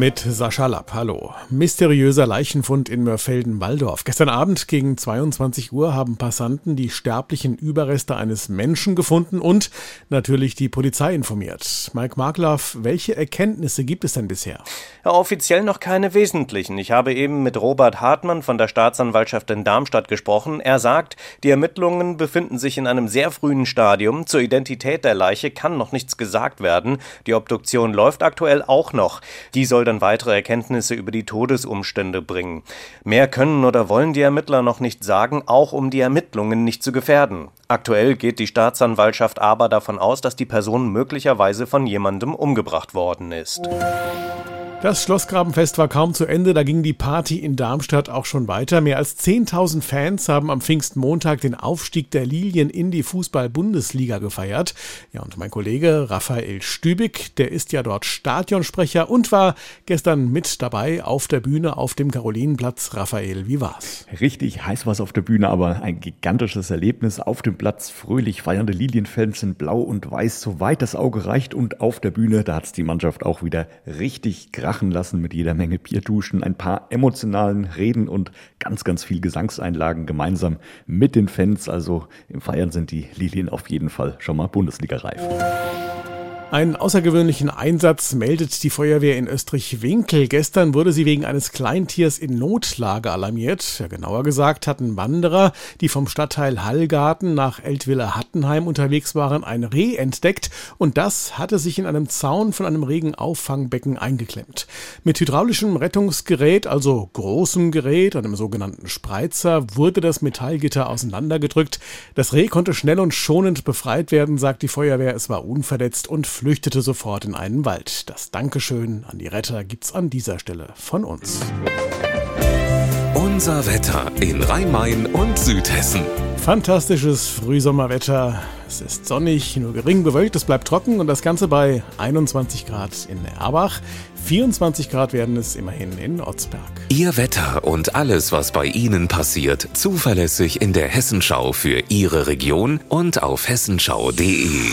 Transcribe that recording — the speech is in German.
Mit Sascha Lapp, hallo. Mysteriöser Leichenfund in Mörfelden-Walldorf. Gestern Abend gegen 22 Uhr haben Passanten die sterblichen Überreste eines Menschen gefunden und natürlich die Polizei informiert. Mike Markloff, welche Erkenntnisse gibt es denn bisher? Ja, offiziell noch keine wesentlichen. Ich habe eben mit Robert Hartmann von der Staatsanwaltschaft in Darmstadt gesprochen. Er sagt, die Ermittlungen befinden sich in einem sehr frühen Stadium. Zur Identität der Leiche kann noch nichts gesagt werden. Die Obduktion läuft aktuell auch noch. Die soll dann weitere Erkenntnisse über die Todesumstände bringen. Mehr können oder wollen die Ermittler noch nicht sagen, auch um die Ermittlungen nicht zu gefährden. Aktuell geht die Staatsanwaltschaft aber davon aus, dass die Person möglicherweise von jemandem umgebracht worden ist. Das Schlossgrabenfest war kaum zu Ende, da ging die Party in Darmstadt auch schon weiter. Mehr als 10.000 Fans haben am Pfingstmontag den Aufstieg der Lilien in die Fußball-Bundesliga gefeiert. Ja, und mein Kollege Raphael Stübig, der ist ja dort Stadionsprecher und war gestern mit dabei auf der Bühne auf dem Karolinenplatz. Raphael, wie war's? Richtig heiß war's auf der Bühne, aber ein gigantisches Erlebnis auf dem Platz. Fröhlich feiernde Lilienfans in Blau und Weiß, soweit das Auge reicht. Und auf der Bühne, da hat's die Mannschaft auch wieder richtig krass krachen lassen mit jeder Menge Bierduschen, ein paar emotionalen Reden und ganz, ganz viel Gesangseinlagen gemeinsam mit den Fans. Also im Feiern sind die Lilien auf jeden Fall schon mal Bundesliga-reif. Einen außergewöhnlichen Einsatz meldet die Feuerwehr in Österreich-Winkel. Gestern wurde sie wegen eines Kleintiers in Notlage alarmiert. Ja, genauer gesagt hatten Wanderer, die vom Stadtteil Hallgarten nach Eltville-Hattenheim unterwegs waren, ein Reh entdeckt und das hatte sich in einem Zaun von einem Regenaufangbecken eingeklemmt. Mit hydraulischem Rettungsgerät, also großem Gerät, einem sogenannten Spreizer, wurde das Metallgitter auseinandergedrückt. Das Reh konnte schnell und schonend befreit werden, sagt die Feuerwehr. Es war unverletzt und flüchtete sofort in einen Wald. Das Dankeschön an die Retter gibt's an dieser Stelle von uns. Unser Wetter in Rhein-Main und Südhessen. Fantastisches Frühsommerwetter. Es ist sonnig, nur gering bewölkt, es bleibt trocken und das Ganze bei 21 Grad in Erbach. 24 Grad werden es immerhin in Otzberg. Ihr Wetter und alles, was bei Ihnen passiert, zuverlässig in der Hessenschau für Ihre Region und auf hessenschau.de.